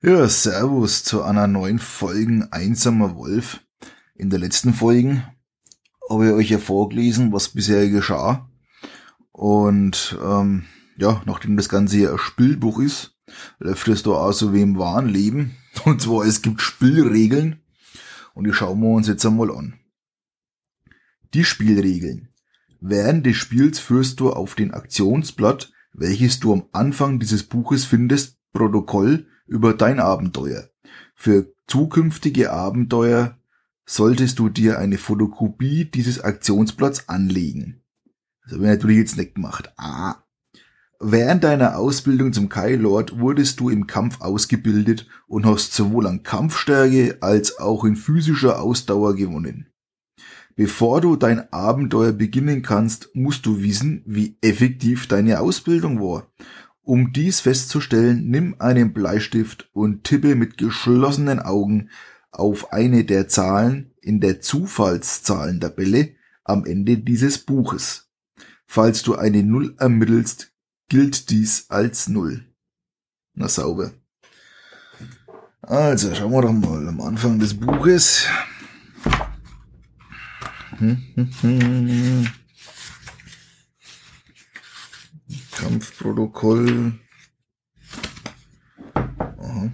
Ja, Servus zu einer neuen Folge Einsamer Wolf. In der letzten Folge habe ich euch ja vorgelesen, was bisher geschah. Und ähm, ja, nachdem das Ganze ja ein Spielbuch ist, läuft es da auch so wie im wahren Leben. Und zwar, es gibt Spielregeln. Und die schauen wir uns jetzt einmal an. Die Spielregeln. Während des Spiels führst du auf den Aktionsblatt, welches du am Anfang dieses Buches findest, Protokoll über dein Abenteuer. Für zukünftige Abenteuer solltest du dir eine Fotokopie dieses Aktionsblatts anlegen. Das habe ich natürlich jetzt nicht gemacht. Ah. Während deiner Ausbildung zum Kai Lord wurdest du im Kampf ausgebildet und hast sowohl an Kampfstärke als auch in physischer Ausdauer gewonnen. Bevor du dein Abenteuer beginnen kannst, musst du wissen, wie effektiv deine Ausbildung war um dies festzustellen, nimm einen Bleistift und tippe mit geschlossenen Augen auf eine der Zahlen in der Zufallszahlentabelle am Ende dieses Buches. Falls du eine Null ermittelst, gilt dies als Null. Na sauber. Also, schauen wir doch mal am Anfang des Buches. Hm, hm, hm. Kampfprotokoll. Aha.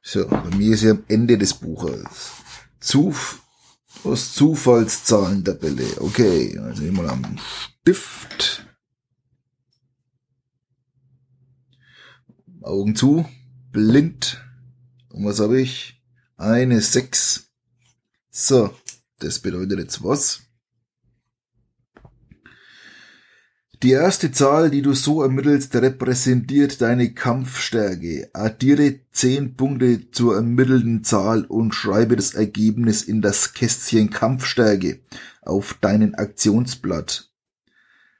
So, bei mir ist ja am Ende des Buches. Zuf aus Zufallszahlentabelle. Okay, also immer am Stift. Augen zu. Blind. Und was habe ich? Eine 6. So, das bedeutet jetzt was? Die erste Zahl, die du so ermittelst, repräsentiert deine Kampfstärke. Addiere 10 Punkte zur ermittelten Zahl und schreibe das Ergebnis in das Kästchen Kampfstärke auf deinen Aktionsblatt.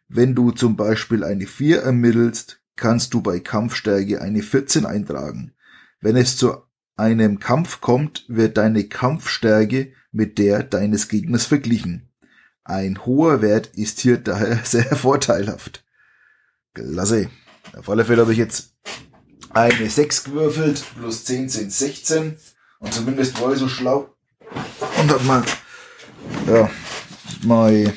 Wenn du zum Beispiel eine 4 ermittelst, kannst du bei Kampfstärke eine 14 eintragen. Wenn es zu einem Kampf kommt, wird deine Kampfstärke mit der deines Gegners verglichen. Ein hoher Wert ist hier daher sehr vorteilhaft. Klasse. Auf alle Fälle habe ich jetzt eine 6 gewürfelt, plus 10 sind 16. Und zumindest war ich so schlau und habe mal, ja, mein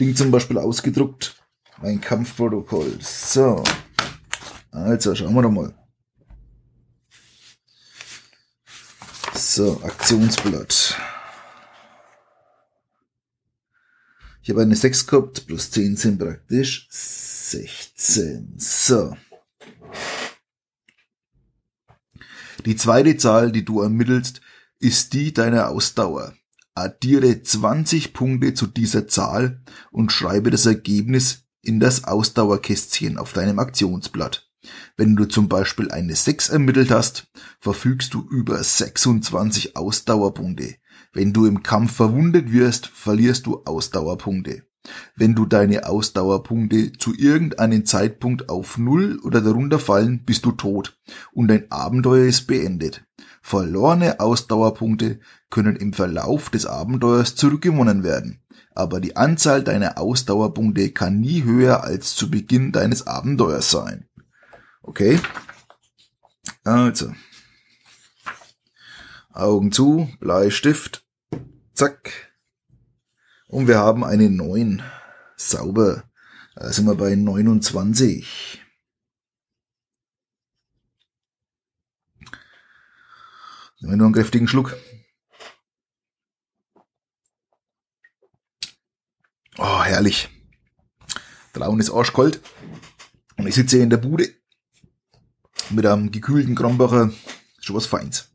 Ding zum Beispiel ausgedruckt. Mein Kampfprotokoll. So. Also, schauen wir doch mal. So, Aktionsblatt. Ich habe eine 6 gehabt, plus 10 sind praktisch 16. So. Die zweite Zahl, die du ermittelst, ist die deiner Ausdauer. Addiere 20 Punkte zu dieser Zahl und schreibe das Ergebnis in das Ausdauerkästchen auf deinem Aktionsblatt. Wenn du zum Beispiel eine 6 ermittelt hast, verfügst du über 26 Ausdauerpunkte. Wenn du im Kampf verwundet wirst, verlierst du Ausdauerpunkte. Wenn du deine Ausdauerpunkte zu irgendeinem Zeitpunkt auf Null oder darunter fallen, bist du tot und dein Abenteuer ist beendet. Verlorene Ausdauerpunkte können im Verlauf des Abenteuers zurückgewonnen werden, aber die Anzahl deiner Ausdauerpunkte kann nie höher als zu Beginn deines Abenteuers sein. Okay? Also, Augen zu, Bleistift, zack. Und wir haben eine 9. Sauber. Da sind wir bei 29. Nehmen wir nur einen kräftigen Schluck. Oh, herrlich. Draußen ist arschkalt. Und ich sitze hier in der Bude mit einem gekühlten Kronbacher. Schon was Feins.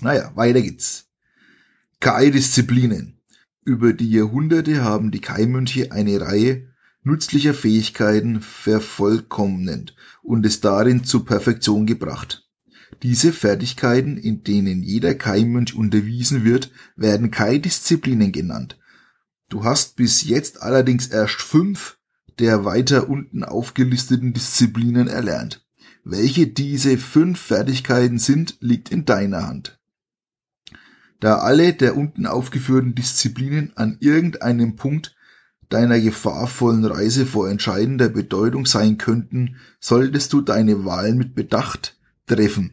Naja, weiter geht's. Kai-Disziplinen. Über die Jahrhunderte haben die Kai-Mönche eine Reihe nützlicher Fähigkeiten vervollkommnet und es darin zur Perfektion gebracht. Diese Fertigkeiten, in denen jeder Kai-Mönch unterwiesen wird, werden Kai-Disziplinen genannt. Du hast bis jetzt allerdings erst fünf der weiter unten aufgelisteten Disziplinen erlernt. Welche diese fünf Fertigkeiten sind, liegt in deiner Hand. Da alle der unten aufgeführten Disziplinen an irgendeinem Punkt deiner gefahrvollen Reise vor entscheidender Bedeutung sein könnten, solltest du deine Wahlen mit Bedacht treffen.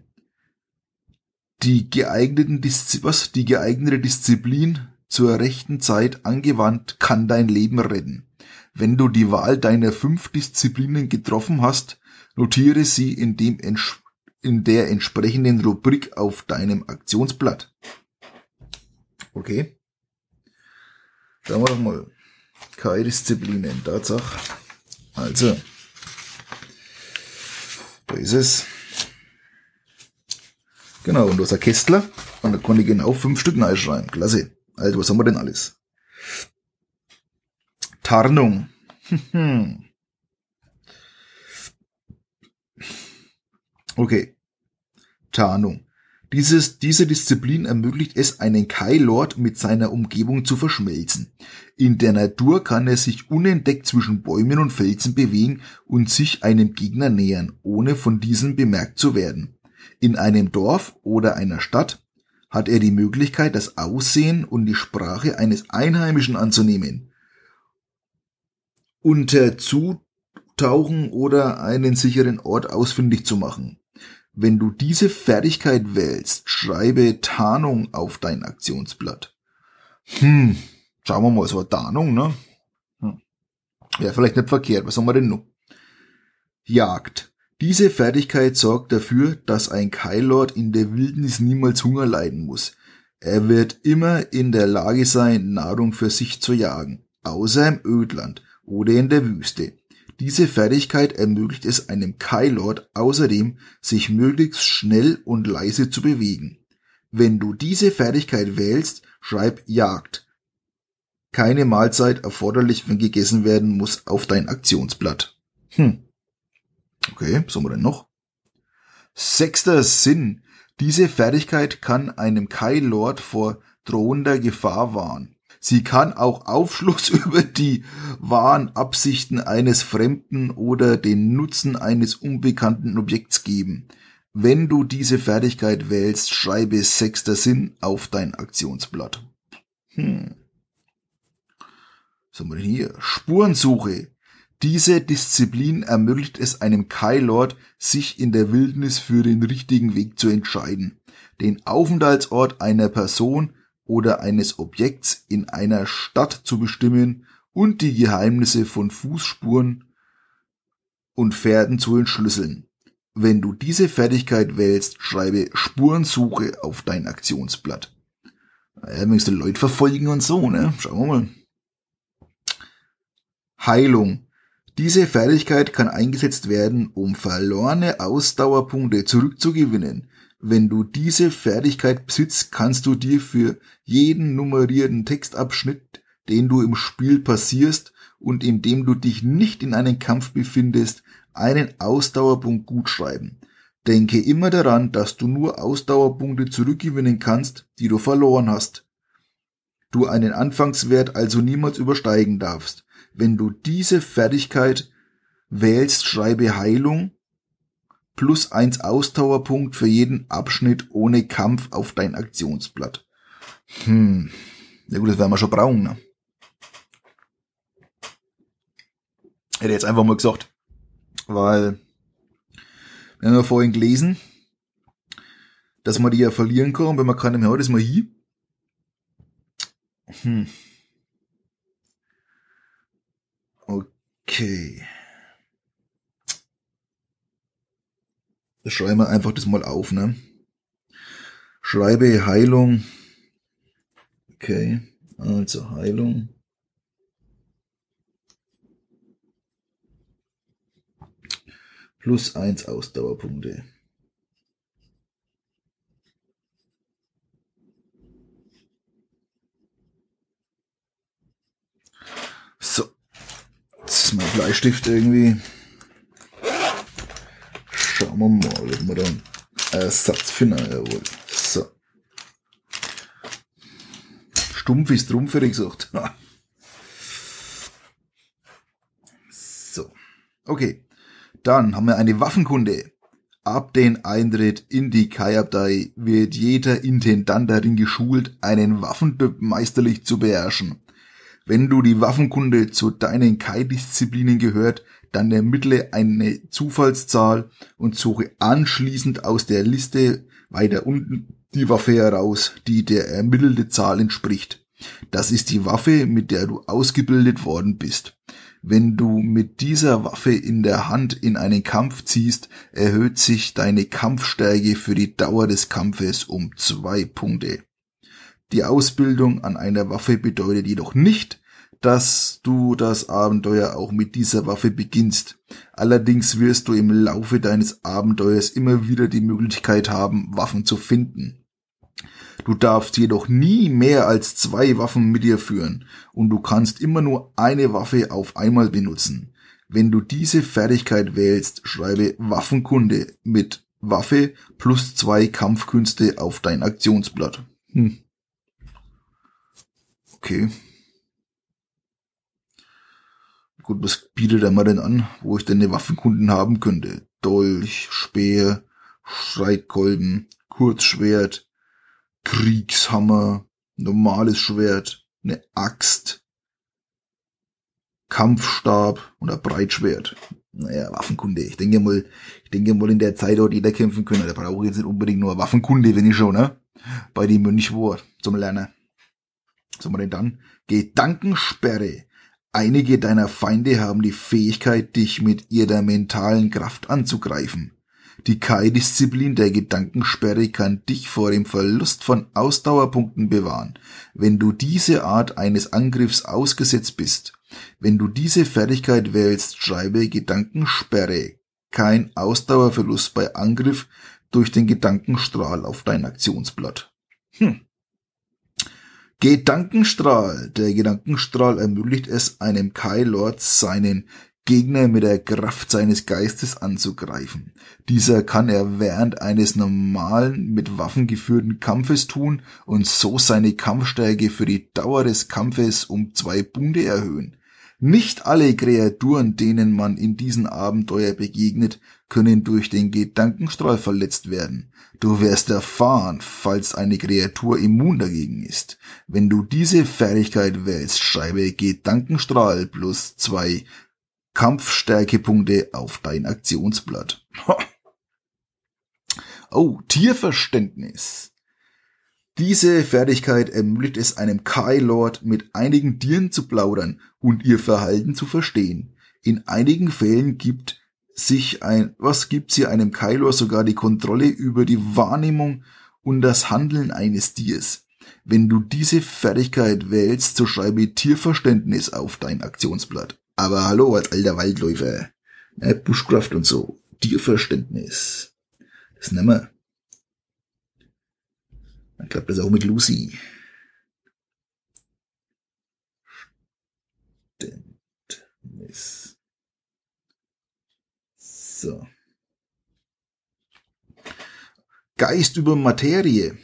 Die geeigneten Diszi was? Die geeignete Disziplin zur rechten Zeit angewandt kann dein Leben retten. Wenn du die Wahl deiner fünf Disziplinen getroffen hast, notiere sie in dem in der entsprechenden Rubrik auf deinem Aktionsblatt. Okay. Schauen wir doch mal. Keine Disziplinen, Tatsache. Also. Da ist es. Genau, und du hast ein Kästler. Und da konnte ich genau fünf Stück reinschreiben. Klasse. Also, was haben wir denn alles? Tarnung. okay. Tarnung. Dieses, diese Disziplin ermöglicht es, einen Kai-Lord mit seiner Umgebung zu verschmelzen. In der Natur kann er sich unentdeckt zwischen Bäumen und Felsen bewegen und sich einem Gegner nähern, ohne von diesem bemerkt zu werden. In einem Dorf oder einer Stadt hat er die Möglichkeit, das Aussehen und die Sprache eines Einheimischen anzunehmen. Unter Zutauchen oder einen sicheren Ort ausfindig zu machen. Wenn du diese Fertigkeit wählst, schreibe Tarnung auf dein Aktionsblatt. Hm, schauen wir mal, so eine Tarnung, ne? Hm. Ja, vielleicht nicht verkehrt. Was haben wir denn noch? Jagd. Diese Fertigkeit sorgt dafür, dass ein Keillord in der Wildnis niemals Hunger leiden muss. Er wird immer in der Lage sein, Nahrung für sich zu jagen, außer im Ödland oder in der Wüste. Diese Fertigkeit ermöglicht es einem Kylord außerdem, sich möglichst schnell und leise zu bewegen. Wenn du diese Fertigkeit wählst, schreib Jagd. Keine Mahlzeit erforderlich, wenn gegessen werden muss, auf dein Aktionsblatt. Hm. Okay, was haben wir denn noch? Sechster Sinn. Diese Fertigkeit kann einem Kai-Lord vor drohender Gefahr warnen. Sie kann auch Aufschluss über die wahren Absichten eines Fremden oder den Nutzen eines unbekannten Objekts geben. Wenn du diese Fertigkeit wählst, schreibe sechster Sinn auf dein Aktionsblatt. Hm. Was haben wir denn hier? Spurensuche. Diese Disziplin ermöglicht es einem Kai-Lord, sich in der Wildnis für den richtigen Weg zu entscheiden. Den Aufenthaltsort einer Person oder eines Objekts in einer Stadt zu bestimmen und die Geheimnisse von Fußspuren und Pferden zu entschlüsseln. Wenn du diese Fertigkeit wählst, schreibe Spurensuche auf dein Aktionsblatt. Ja, du Leute verfolgen und so, ne? Schauen wir mal. Heilung. Diese Fertigkeit kann eingesetzt werden, um verlorene Ausdauerpunkte zurückzugewinnen. Wenn du diese Fertigkeit besitzt, kannst du dir für jeden nummerierten Textabschnitt, den du im Spiel passierst und in dem du dich nicht in einem Kampf befindest, einen Ausdauerpunkt gut schreiben. Denke immer daran, dass du nur Ausdauerpunkte zurückgewinnen kannst, die du verloren hast. Du einen Anfangswert also niemals übersteigen darfst. Wenn du diese Fertigkeit wählst, schreibe Heilung plus eins Ausdauerpunkt für jeden Abschnitt ohne Kampf auf dein Aktionsblatt. Hm. Ja gut, das werden wir schon brauchen, ne? Hätte jetzt einfach mal gesagt. Weil, wir haben ja vorhin gelesen, dass man die ja verlieren kann, wenn man keine mehr hat, ist man hier. Hm. Okay. Schreiben wir einfach das mal auf, ne? Schreibe Heilung. Okay, also Heilung. Plus eins Ausdauerpunkte. So. Jetzt ist mein Bleistift irgendwie. Schauen wir mal, ob wir da einen Ersatz finden. Jawohl. So. Stumpf ist Trumpf, hätte ich gesagt. so. Okay. Dann haben wir eine Waffenkunde. Ab den Eintritt in die Kai-Abtei wird jeder Intendant darin geschult, einen Waffentyp meisterlich zu beherrschen. Wenn du die Waffenkunde zu deinen Kai-Disziplinen gehört, dann ermittle eine Zufallszahl und suche anschließend aus der Liste weiter unten die Waffe heraus, die der ermittelte Zahl entspricht. Das ist die Waffe, mit der du ausgebildet worden bist. Wenn du mit dieser Waffe in der Hand in einen Kampf ziehst, erhöht sich deine Kampfstärke für die Dauer des Kampfes um zwei Punkte. Die Ausbildung an einer Waffe bedeutet jedoch nicht, dass du das Abenteuer auch mit dieser Waffe beginnst. Allerdings wirst du im Laufe deines Abenteuers immer wieder die Möglichkeit haben, Waffen zu finden. Du darfst jedoch nie mehr als zwei Waffen mit dir führen und du kannst immer nur eine Waffe auf einmal benutzen. Wenn du diese Fertigkeit wählst, schreibe Waffenkunde mit Waffe plus zwei Kampfkünste auf dein Aktionsblatt. Hm. Okay. Gut, was bietet er mir denn an, wo ich denn eine Waffenkunden haben könnte? Dolch, Speer, Streitkolben, Kurzschwert, Kriegshammer, normales Schwert, eine Axt, Kampfstab oder Breitschwert. Naja, Waffenkunde. Ich denke mal, ich denke mal in der Zeit dort jeder kämpfen können. Da brauche ich jetzt nicht unbedingt nur Waffenkunde, wenn ich schon, ne? Bei dem Mönch war, zum Lernen. Was haben wir denn dann? Gedankensperre. Einige deiner Feinde haben die Fähigkeit, dich mit ihrer mentalen Kraft anzugreifen. Die Kai-Disziplin der Gedankensperre kann dich vor dem Verlust von Ausdauerpunkten bewahren, wenn du diese Art eines Angriffs ausgesetzt bist. Wenn du diese Fertigkeit wählst, schreibe Gedankensperre. Kein Ausdauerverlust bei Angriff durch den Gedankenstrahl auf dein Aktionsblatt. Hm. Gedankenstrahl. Der Gedankenstrahl ermöglicht es einem Kai Lord seinen Gegner mit der Kraft seines Geistes anzugreifen. Dieser kann er während eines normalen, mit Waffen geführten Kampfes tun und so seine Kampfstärke für die Dauer des Kampfes um zwei Punkte erhöhen. Nicht alle Kreaturen, denen man in diesem Abenteuer begegnet, können durch den Gedankenstrahl verletzt werden. Du wirst erfahren, falls eine Kreatur immun dagegen ist. Wenn du diese Fertigkeit wählst, schreibe Gedankenstrahl plus zwei Kampfstärkepunkte auf dein Aktionsblatt. Oh, Tierverständnis. Diese Fertigkeit ermöglicht es einem Kai-Lord, mit einigen Tieren zu plaudern und ihr Verhalten zu verstehen. In einigen Fällen gibt sich ein, was gibt sie einem Kai-Lord sogar die Kontrolle über die Wahrnehmung und das Handeln eines Tiers. Wenn du diese Fertigkeit wählst, so schreibe Tierverständnis auf dein Aktionsblatt. Aber hallo, als alter Waldläufer, ne, Bushcraft und so, Tierverständnis. Das nehmen wir. Dann klappt das auch mit Lucy. So. Geist über Materie.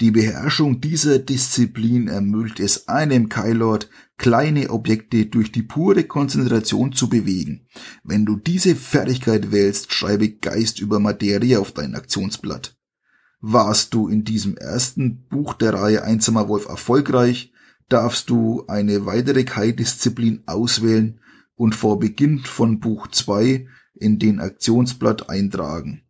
Die Beherrschung dieser Disziplin ermöglicht es einem Kylord, kleine Objekte durch die pure Konzentration zu bewegen. Wenn du diese Fertigkeit wählst, schreibe Geist über Materie auf dein Aktionsblatt. Warst du in diesem ersten Buch der Reihe Einsamer Wolf erfolgreich, darfst du eine weitere Kai-Disziplin auswählen und vor Beginn von Buch 2 in den Aktionsblatt eintragen.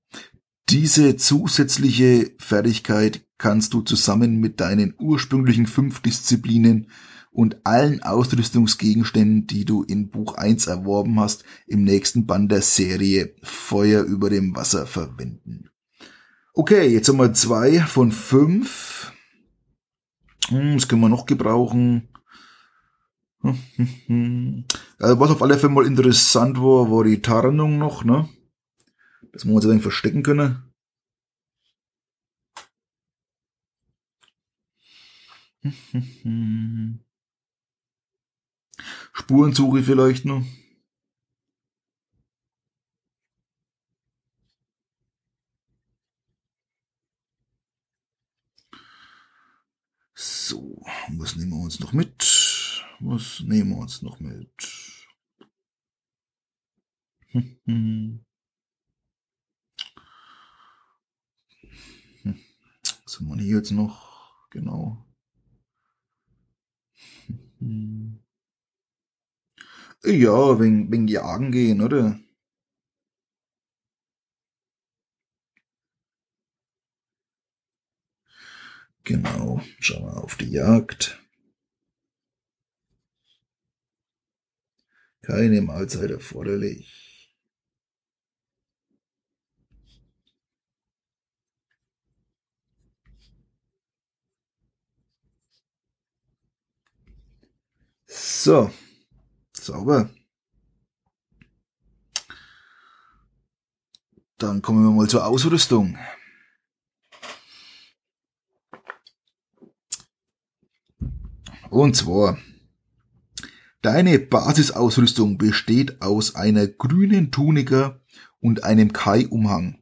Diese zusätzliche Fertigkeit kannst du zusammen mit deinen ursprünglichen fünf Disziplinen und allen Ausrüstungsgegenständen, die du in Buch 1 erworben hast, im nächsten Band der Serie Feuer über dem Wasser verwenden. Okay, jetzt haben wir zwei von fünf. Hm, das können wir noch gebrauchen. Also was auf alle Fälle mal interessant war, war die Tarnung noch, ne? Dass wir uns ein wenig verstecken können. Spurensuche vielleicht noch. So, was nehmen wir uns noch mit? Was nehmen wir uns noch mit? Was haben wir hier jetzt noch? Genau. Ja, wegen, wegen Jagen gehen, oder? Genau, schauen wir auf die Jagd. Keine Mahlzeit erforderlich. So, sauber. Dann kommen wir mal zur Ausrüstung. Und zwar, deine Basisausrüstung besteht aus einer grünen Tunika und einem Kai-Umhang.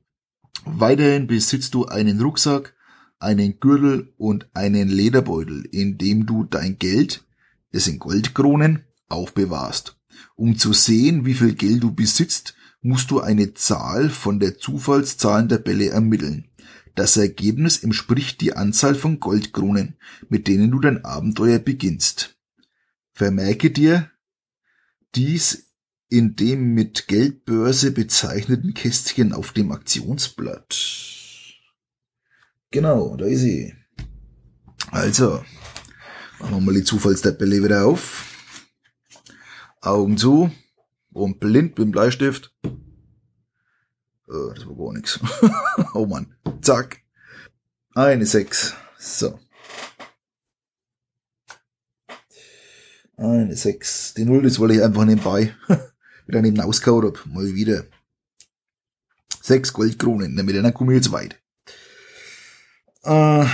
Weiterhin besitzt du einen Rucksack, einen Gürtel und einen Lederbeutel, in dem du dein Geld, das sind Goldkronen, aufbewahrst. Um zu sehen, wie viel Geld du besitzt, musst du eine Zahl von der Zufallszahlentabelle ermitteln. Das Ergebnis entspricht die Anzahl von Goldkronen, mit denen du dein Abenteuer beginnst. Vermerke dir dies in dem mit Geldbörse bezeichneten Kästchen auf dem Aktionsblatt. Genau, da ist sie. Also, machen wir mal die Zufallstabelle wieder auf. Augen zu und blind mit dem Bleistift. Äh, das war gar nichts. oh Mann. Zack. Eine 6. So. Eine 6. Die Null, das wollte ich einfach nebenbei wieder neben ausgehauen hab. Mal wieder. Sechs Goldkronen. Mit einer komme ich jetzt weit. Äh,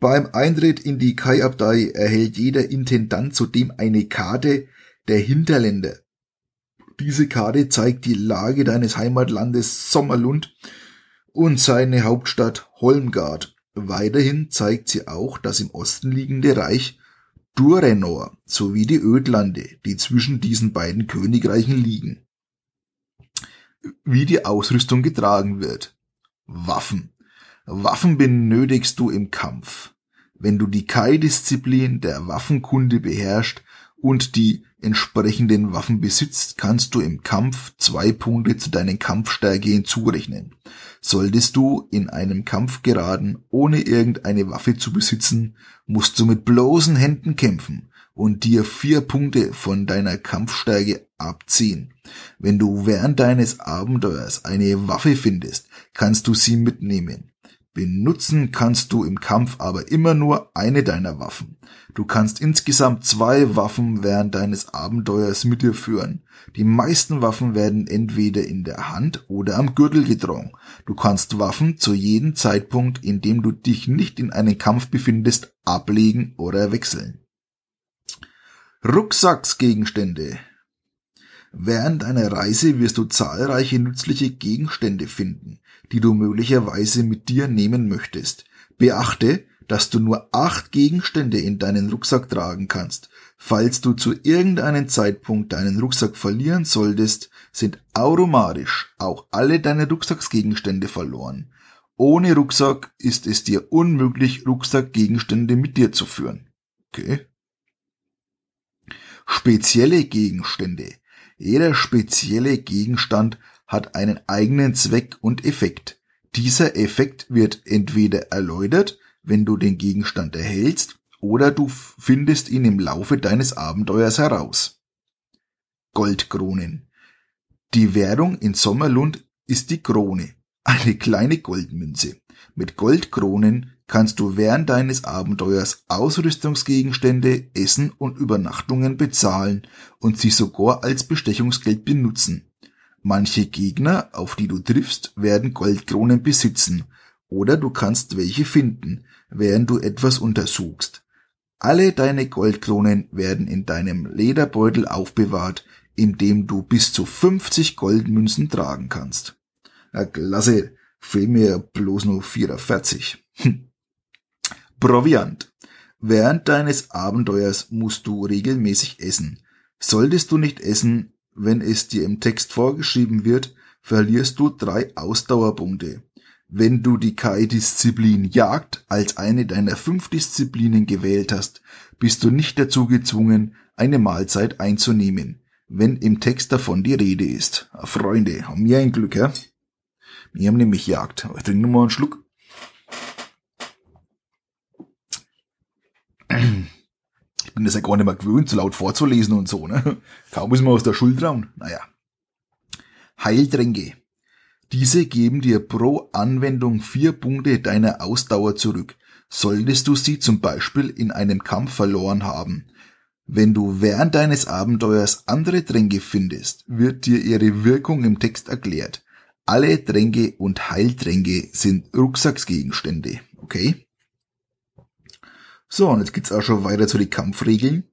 beim Eintritt in die Kai-Abtei erhält jeder Intendant zudem eine Karte der Hinterländer. Diese Karte zeigt die Lage deines Heimatlandes Sommerlund und seine Hauptstadt Holmgard. Weiterhin zeigt sie auch das im Osten liegende Reich Durenor sowie die Ödlande, die zwischen diesen beiden Königreichen liegen. Wie die Ausrüstung getragen wird. Waffen. Waffen benötigst du im Kampf. Wenn du die Kai-Disziplin der Waffenkunde beherrscht und die entsprechenden Waffen besitzt, kannst du im Kampf zwei Punkte zu deinen Kampfstärke hinzurechnen. Solltest du in einem Kampf geraten, ohne irgendeine Waffe zu besitzen, musst du mit bloßen Händen kämpfen und dir vier Punkte von deiner Kampfstärke abziehen. Wenn du während deines Abenteuers eine Waffe findest, kannst du sie mitnehmen. Benutzen kannst du im Kampf aber immer nur eine deiner Waffen. Du kannst insgesamt zwei Waffen während deines Abenteuers mit dir führen. Die meisten Waffen werden entweder in der Hand oder am Gürtel getragen. Du kannst Waffen zu jedem Zeitpunkt, in dem du dich nicht in einem Kampf befindest, ablegen oder wechseln. Rucksacksgegenstände. Während deiner Reise wirst du zahlreiche nützliche Gegenstände finden die du möglicherweise mit dir nehmen möchtest. Beachte, dass du nur acht Gegenstände in deinen Rucksack tragen kannst. Falls du zu irgendeinem Zeitpunkt deinen Rucksack verlieren solltest, sind automatisch auch alle deine Rucksacksgegenstände verloren. Ohne Rucksack ist es dir unmöglich, Rucksackgegenstände mit dir zu führen. Okay. Spezielle Gegenstände. Jeder spezielle Gegenstand hat einen eigenen Zweck und Effekt. Dieser Effekt wird entweder erläutert, wenn du den Gegenstand erhältst, oder du findest ihn im Laufe deines Abenteuers heraus. Goldkronen. Die Währung in Sommerlund ist die Krone, eine kleine Goldmünze. Mit Goldkronen kannst du während deines Abenteuers Ausrüstungsgegenstände, Essen und Übernachtungen bezahlen und sie sogar als Bestechungsgeld benutzen. Manche Gegner, auf die du triffst, werden Goldkronen besitzen, oder du kannst welche finden, während du etwas untersuchst. Alle deine Goldkronen werden in deinem Lederbeutel aufbewahrt, in dem du bis zu 50 Goldmünzen tragen kannst. Ja, klasse, fehlen mir bloß nur 44. Hm. Proviant. Während deines Abenteuers musst du regelmäßig essen. Solltest du nicht essen, wenn es dir im Text vorgeschrieben wird, verlierst du drei Ausdauerpunkte. Wenn du die KI-Disziplin Jagd als eine deiner fünf Disziplinen gewählt hast, bist du nicht dazu gezwungen, eine Mahlzeit einzunehmen, wenn im Text davon die Rede ist. Freunde, haben wir ein Glück, ja? Wir haben nämlich Jagd. Ich trinke nur mal einen Schluck. Ich bin das ja gar nicht mehr gewöhnt, so laut vorzulesen und so, ne? Kaum ist man aus der Schuld rauen. Naja. Heiltränke. Diese geben dir pro Anwendung vier Punkte deiner Ausdauer zurück, solltest du sie zum Beispiel in einem Kampf verloren haben. Wenn du während deines Abenteuers andere Tränke findest, wird dir ihre Wirkung im Text erklärt. Alle Tränke und Heiltränke sind Rucksacksgegenstände, okay? So, und jetzt geht's auch schon weiter zu den Kampfregeln.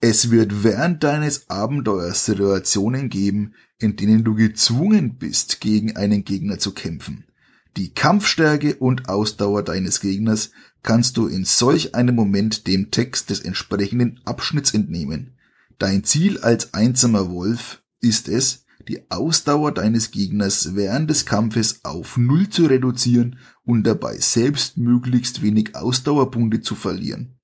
Es wird während deines Abenteuers Situationen geben, in denen du gezwungen bist, gegen einen Gegner zu kämpfen. Die Kampfstärke und Ausdauer deines Gegners kannst du in solch einem Moment dem Text des entsprechenden Abschnitts entnehmen. Dein Ziel als einsamer Wolf ist es, die Ausdauer deines Gegners während des Kampfes auf Null zu reduzieren und dabei selbst möglichst wenig Ausdauerpunkte zu verlieren.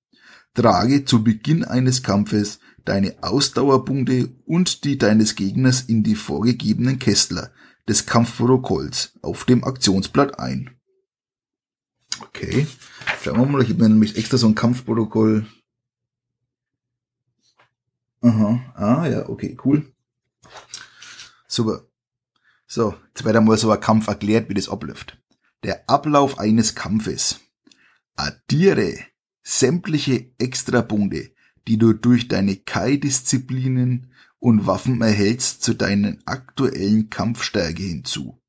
Trage zu Beginn eines Kampfes deine Ausdauerpunkte und die deines Gegners in die vorgegebenen Kästler des Kampfprotokolls auf dem Aktionsblatt ein. Okay, schauen wir mal, ich habe mir nämlich extra so ein Kampfprotokoll. Aha, ah ja, okay, cool. Super. So, jetzt wird einmal so ein Kampf erklärt, wie das abläuft. Der Ablauf eines Kampfes. Addiere sämtliche Extrapunkte, die du durch deine Kai-Disziplinen und Waffen erhältst, zu deinen aktuellen Kampfstärke hinzu.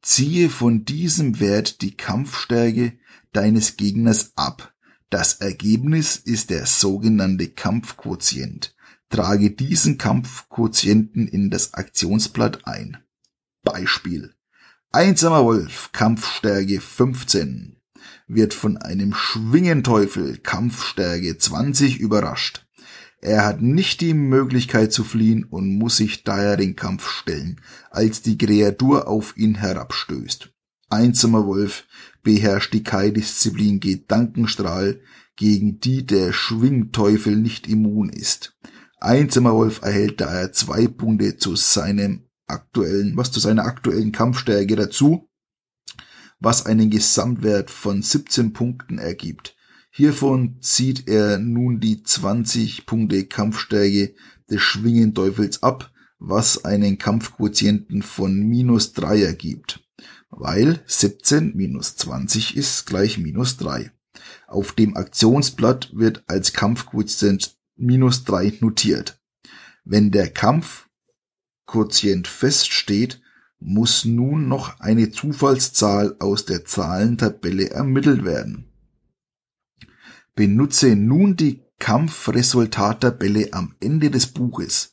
Ziehe von diesem Wert die Kampfstärke deines Gegners ab. Das Ergebnis ist der sogenannte Kampfquotient. Trage diesen Kampfquotienten in das Aktionsblatt ein. Beispiel. Einsamer Wolf, Kampfstärke 15 wird von einem Schwingenteufel Kampfstärke 20 überrascht. Er hat nicht die Möglichkeit zu fliehen und muss sich daher den Kampf stellen, als die Kreatur auf ihn herabstößt. Einsamer Wolf beherrscht die Kai-Disziplin Gedankenstrahl, gegen die der Schwingteufel nicht immun ist. Einsamer Wolf erhält daher zwei Punkte zu seinem aktuellen, was zu seiner aktuellen Kampfstärke dazu was einen Gesamtwert von 17 Punkten ergibt. Hiervon zieht er nun die 20 Punkte Kampfstärke des Schwingenteufels ab, was einen Kampfquotienten von minus 3 ergibt. Weil 17 minus 20 ist gleich minus 3. Auf dem Aktionsblatt wird als Kampfquotient minus 3 notiert. Wenn der Kampfquotient feststeht, muss nun noch eine Zufallszahl aus der Zahlentabelle ermittelt werden. Benutze nun die Kampfresultattabelle am Ende des Buches.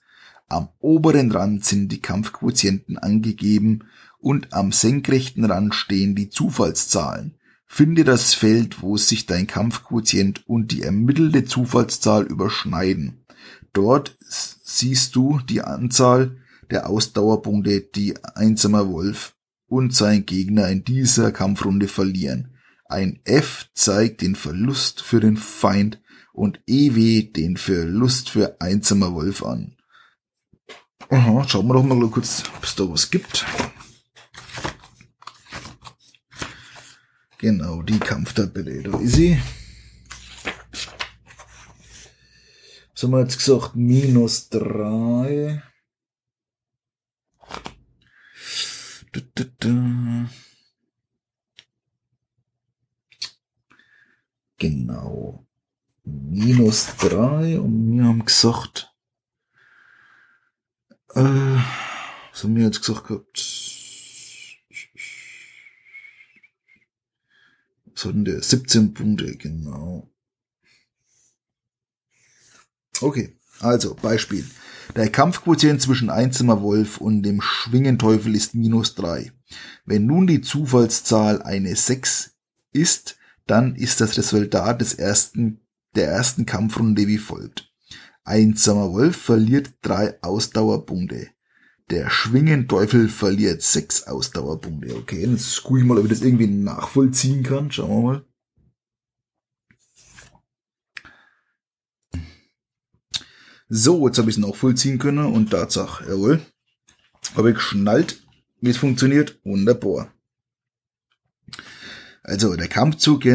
Am oberen Rand sind die Kampfquotienten angegeben und am senkrechten Rand stehen die Zufallszahlen. Finde das Feld, wo sich dein Kampfquotient und die ermittelte Zufallszahl überschneiden. Dort siehst du die Anzahl der Ausdauerpunkte, die einsamer Wolf und sein Gegner in dieser Kampfrunde verlieren. Ein F zeigt den Verlust für den Feind und EW den Verlust für einsamer Wolf an. Aha, schauen wir doch mal kurz, ob es da was gibt. Genau, die Kampftabelle, da ist sie. Was haben wir jetzt gesagt? Minus drei. Genau. Minus drei und wir haben gesagt, äh, was haben wir jetzt gesagt gehabt? Was hatten der? 17 Punkte, genau. Okay, also Beispiel. Der Kampfquotient zwischen Einzimmerwolf und dem Schwingenteufel ist minus drei. Wenn nun die Zufallszahl eine sechs ist, dann ist das Resultat des ersten, der ersten Kampfrunde wie folgt. Einsamer Wolf verliert drei Ausdauerpunkte. Der Schwingenteufel verliert sechs Ausdauerpunkte. Okay, jetzt gucke ich mal, ob ich das irgendwie nachvollziehen kann. Schauen wir mal. So, jetzt habe ich es nachvollziehen können und Tatsache, jawohl. Habe ich geschnallt, wie es funktioniert. Wunderbar. Also, der Kampfzug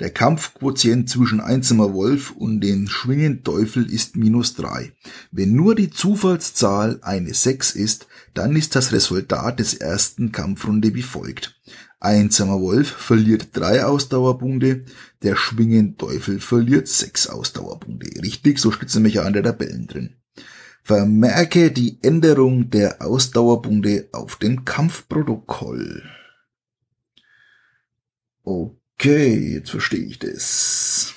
der Kampfquotient zwischen einsamer Wolf und den Schwingenteufel ist minus drei. Wenn nur die Zufallszahl eine sechs ist, dann ist das Resultat des ersten Kampfrunde wie folgt. Einsamer Wolf verliert drei Ausdauerpunkte, der Schwingenteufel verliert sechs Ausdauerpunkte. Richtig, so steht es nämlich an der Tabellen drin. Vermerke die Änderung der Ausdauerpunkte auf dem Kampfprotokoll. Okay. Jetzt verstehe ich das.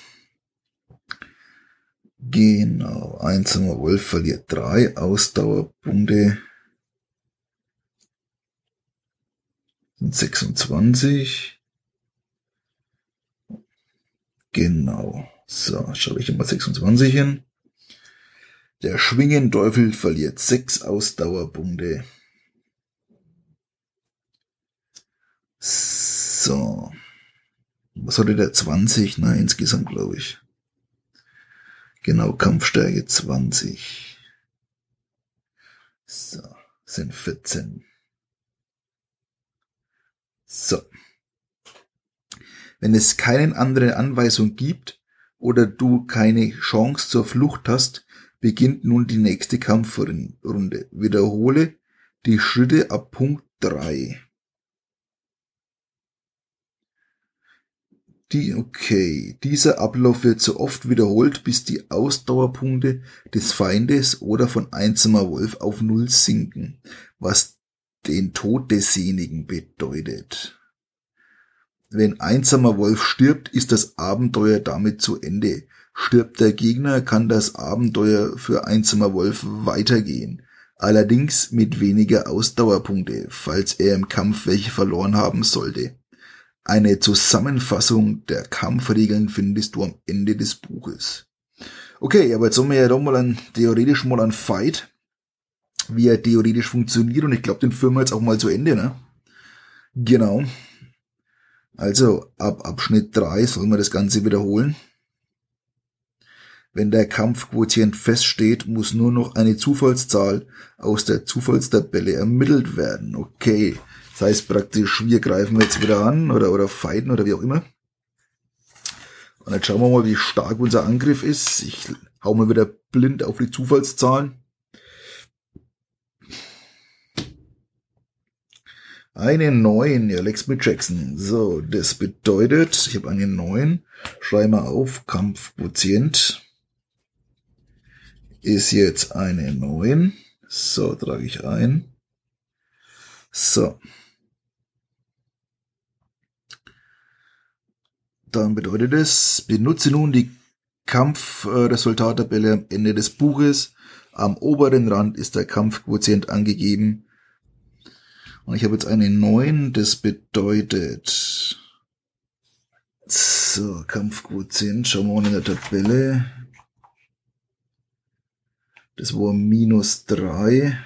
Genau, einsamer Wolf verliert drei Ausdauerpunkte. Sind 26. Genau. So, schaue ich immer 26 hin. Der Schwingenteufel verliert sechs Ausdauerpunkte. So was hatte der 20, ne, insgesamt glaube ich. Genau, Kampfstärke 20. So, sind 14. So. Wenn es keine andere Anweisung gibt oder du keine Chance zur Flucht hast, beginnt nun die nächste Kampfrunde. Wiederhole die Schritte ab Punkt 3. Die, okay. Dieser Ablauf wird so oft wiederholt, bis die Ausdauerpunkte des Feindes oder von einsamer Wolf auf Null sinken, was den Tod desjenigen bedeutet. Wenn einsamer Wolf stirbt, ist das Abenteuer damit zu Ende. Stirbt der Gegner, kann das Abenteuer für einsamer Wolf weitergehen. Allerdings mit weniger Ausdauerpunkte, falls er im Kampf welche verloren haben sollte. Eine Zusammenfassung der Kampfregeln findest du am Ende des Buches. Okay, aber jetzt haben wir ja doch mal ein, theoretisch mal ein Fight, wie er theoretisch funktioniert und ich glaube, den führen wir jetzt auch mal zu Ende, ne? Genau. Also, ab Abschnitt 3 sollen wir das Ganze wiederholen. Wenn der Kampfquotient feststeht, muss nur noch eine Zufallszahl aus der Zufallstabelle ermittelt werden. Okay. Das heißt praktisch, wir greifen jetzt wieder an oder, oder fighten oder wie auch immer. Und jetzt schauen wir mal, wie stark unser Angriff ist. Ich hau mal wieder blind auf die Zufallszahlen. Eine 9, ja, Lex mit Jackson. So, das bedeutet, ich habe eine 9. Schreibe mal auf, Kampfquotient ist jetzt eine 9. So, trage ich ein. So. Dann bedeutet es, benutze nun die Kampfresultattabelle am Ende des Buches. Am oberen Rand ist der Kampfquotient angegeben. Und ich habe jetzt eine 9, das bedeutet, so, Kampfquotient, schauen wir mal in der Tabelle. Das war minus 3.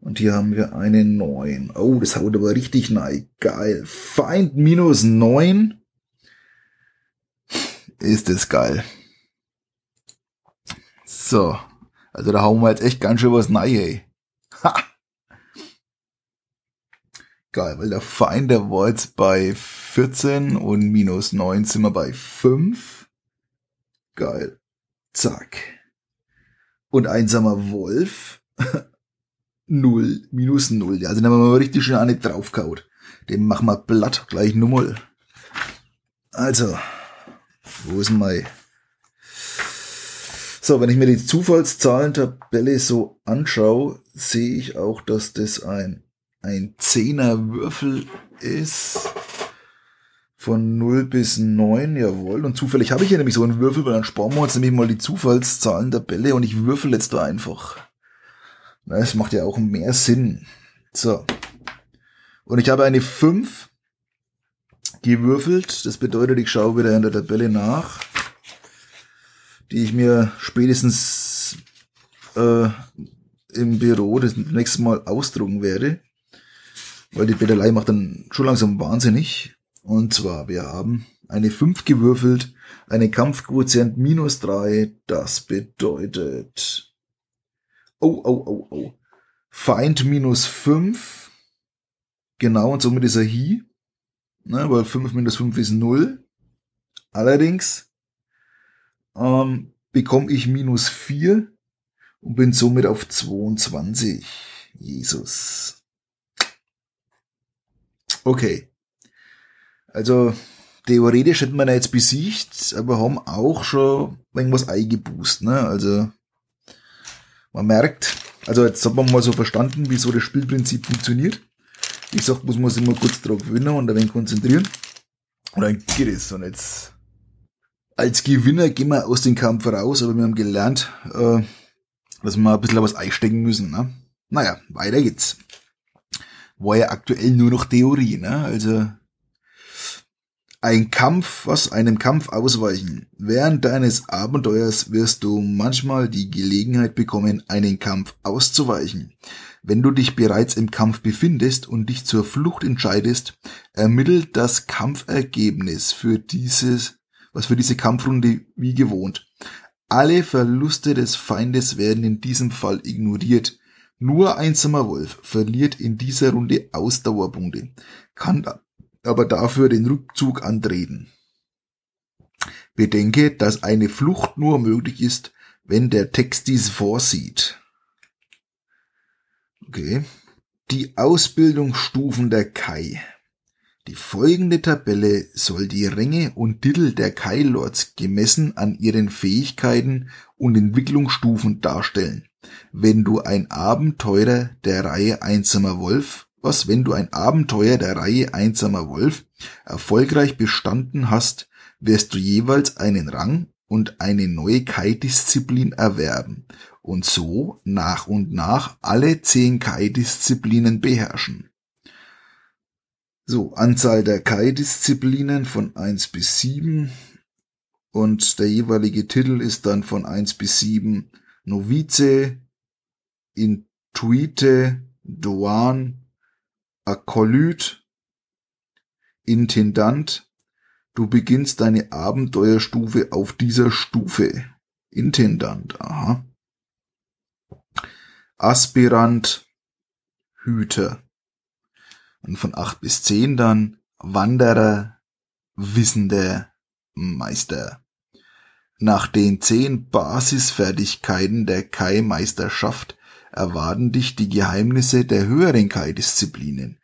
Und hier haben wir eine 9. Oh, das haut aber richtig nein. Geil. Feind minus 9 ist es geil. So. Also da hauen wir jetzt echt ganz schön was rein, ey. Ha! Geil, weil der Feind, der war jetzt bei 14 und minus 9 sind wir bei 5. Geil. Zack. Und einsamer Wolf. 0, minus 0. Also dann haben wir mal richtig schön eine draufgehaut. Den machen wir platt, gleich Null. Also, wo ist denn mein? So, wenn ich mir die Zufallszahlentabelle so anschaue, sehe ich auch, dass das ein, ein Zehner Würfel ist. Von 0 bis 9, jawohl. Und zufällig habe ich hier nämlich so einen Würfel, weil dann sparen wir uns nämlich mal die Zufallszahlentabelle und ich würfel jetzt da einfach. Das macht ja auch mehr Sinn. So. Und ich habe eine 5 gewürfelt. Das bedeutet, ich schaue wieder in der Tabelle nach, die ich mir spätestens äh, im Büro das nächste Mal ausdrucken werde. Weil die Bettelei macht dann schon langsam wahnsinnig. Und zwar, wir haben eine 5 gewürfelt, eine Kampfquotient minus 3. Das bedeutet... Oh, oh, oh, oh. Feind minus 5. Genau, und somit ist er hier. Ne, weil 5 minus 5 ist 0. Allerdings ähm, bekomme ich minus 4 und bin somit auf 22. Jesus. Okay. Also theoretisch hätten wir ihn jetzt besiegt, aber haben auch schon irgendwas eingeboost. Ne? Also man merkt, also jetzt hat man mal so verstanden, wie so das Spielprinzip funktioniert. Wie gesagt, muss man sich mal kurz drauf gewöhnen und ein wenig konzentrieren. Und dann geht es. Und jetzt als Gewinner gehen wir aus dem Kampf raus, aber wir haben gelernt, äh, dass wir ein bisschen was einstecken müssen. Ne? Naja, weiter geht's. War ja aktuell nur noch Theorie, ne? Also ein Kampf, was einem Kampf ausweichen. Während deines Abenteuers wirst du manchmal die Gelegenheit bekommen, einen Kampf auszuweichen. Wenn du dich bereits im Kampf befindest und dich zur Flucht entscheidest, ermittelt das Kampfergebnis für dieses, was für diese Kampfrunde wie gewohnt. Alle Verluste des Feindes werden in diesem Fall ignoriert. Nur einsamer Wolf verliert in dieser Runde Ausdauerpunkte, kann aber dafür den Rückzug antreten. Bedenke, dass eine Flucht nur möglich ist, wenn der Text dies vorsieht. Okay. Die Ausbildungsstufen der Kai. Die folgende Tabelle soll die Ränge und Titel der Kai Lords gemessen an ihren Fähigkeiten und Entwicklungsstufen darstellen. Wenn du ein Abenteurer der Reihe Einsamer Wolf was, wenn du ein Abenteuer der Reihe Einsamer Wolf erfolgreich bestanden hast, wirst du jeweils einen Rang und eine neue Kai-Disziplin erwerben und so nach und nach alle zehn Kai-Disziplinen beherrschen. So, Anzahl der Kai-Disziplinen von eins bis sieben und der jeweilige Titel ist dann von eins bis sieben Novize, Intuite, Doan, Akolyt, Intendant, du beginnst deine Abenteuerstufe auf dieser Stufe. Intendant, aha. Aspirant, Hüter. Und von acht bis zehn dann Wanderer, Wissender, Meister. Nach den zehn Basisfertigkeiten der Kai-Meisterschaft erwarten dich die Geheimnisse der höheren Kai-Disziplinen,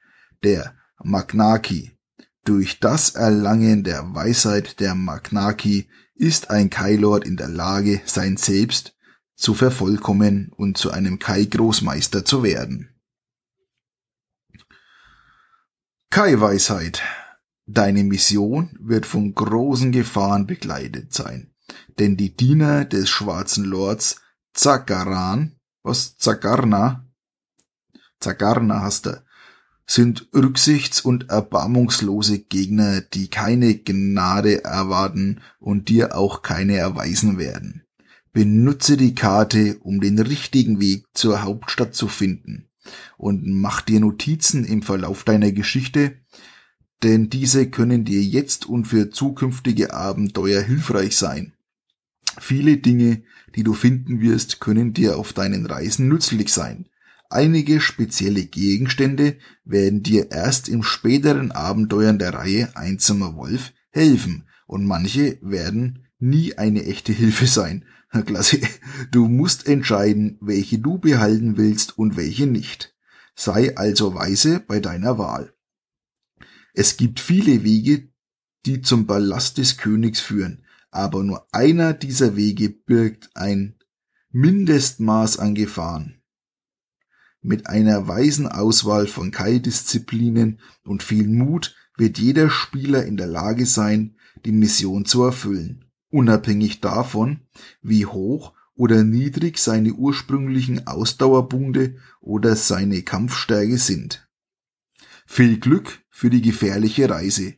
der Magnaki. Durch das Erlangen der Weisheit der Magnaki ist ein Kai-Lord in der Lage, sein Selbst zu vervollkommen und zu einem Kai-Großmeister zu werden. Kai-Weisheit. Deine Mission wird von großen Gefahren begleitet sein, denn die Diener des Schwarzen Lords Zakaran was Zagarna, Zagarna hast du, sind rücksichts- und erbarmungslose Gegner, die keine Gnade erwarten und dir auch keine erweisen werden. Benutze die Karte, um den richtigen Weg zur Hauptstadt zu finden und mach dir Notizen im Verlauf deiner Geschichte, denn diese können dir jetzt und für zukünftige Abenteuer hilfreich sein. Viele Dinge, die du finden wirst, können dir auf deinen Reisen nützlich sein. Einige spezielle Gegenstände werden dir erst im späteren Abenteuern der Reihe Einsamer Wolf helfen und manche werden nie eine echte Hilfe sein. Klasse. Du musst entscheiden, welche du behalten willst und welche nicht. Sei also weise bei deiner Wahl. Es gibt viele Wege, die zum Ballast des Königs führen aber nur einer dieser Wege birgt ein Mindestmaß an Gefahren. Mit einer weisen Auswahl von Kai-Disziplinen und viel Mut wird jeder Spieler in der Lage sein, die Mission zu erfüllen, unabhängig davon, wie hoch oder niedrig seine ursprünglichen Ausdauerpunkte oder seine Kampfstärke sind. Viel Glück für die gefährliche Reise,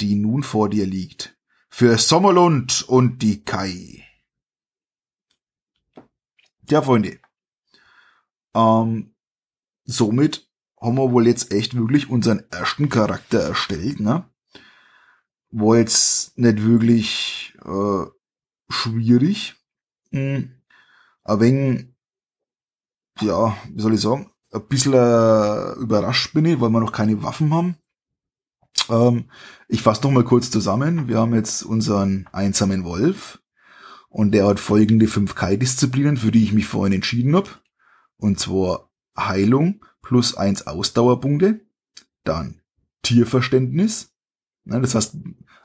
die nun vor dir liegt für Sommerlund und die Kai. Ja, Freunde. Ähm, somit haben wir wohl jetzt echt wirklich unseren ersten Charakter erstellt, ne? War jetzt nicht wirklich äh, schwierig. Hm. Aber wenn, ja, wie soll ich sagen, ein bisschen äh, überrascht bin ich, weil wir noch keine Waffen haben. Ähm, ich fasse noch mal kurz zusammen. Wir haben jetzt unseren einsamen Wolf und der hat folgende 5K-Disziplinen, für die ich mich vorhin entschieden habe. Und zwar Heilung plus eins Ausdauerpunkte, dann Tierverständnis. Ne, das heißt,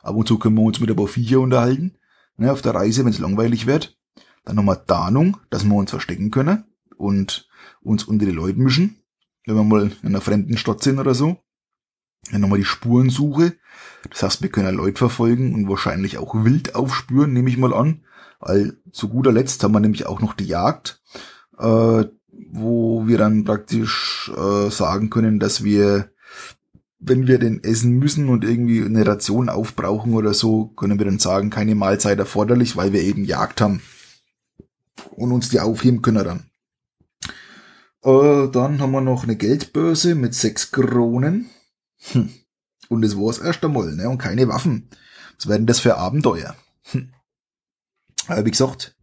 ab und zu können wir uns mit ein paar Viecher unterhalten, ne, auf der Reise, wenn es langweilig wird. Dann nochmal Tarnung, dass wir uns verstecken können und uns unter die Leute mischen, wenn wir mal in einer fremden Stadt sind oder so. Dann nochmal die Spurensuche. Das heißt, wir können Leute verfolgen und wahrscheinlich auch wild aufspüren, nehme ich mal an. Weil zu guter Letzt haben wir nämlich auch noch die Jagd, äh, wo wir dann praktisch äh, sagen können, dass wir, wenn wir den essen müssen und irgendwie eine Ration aufbrauchen oder so, können wir dann sagen, keine Mahlzeit erforderlich, weil wir eben Jagd haben und uns die aufheben können dann. Äh, dann haben wir noch eine Geldbörse mit sechs Kronen. Hm. Und das war's erst einmal, ne? Und keine Waffen. Was werden das für Abenteuer? Hm. Aber wie gesagt,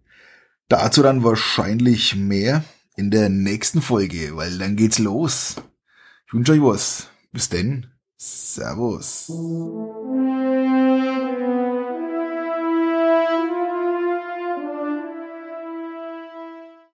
dazu dann wahrscheinlich mehr in der nächsten Folge, weil dann geht's los. Ich wünsche euch was. Bis denn. Servus.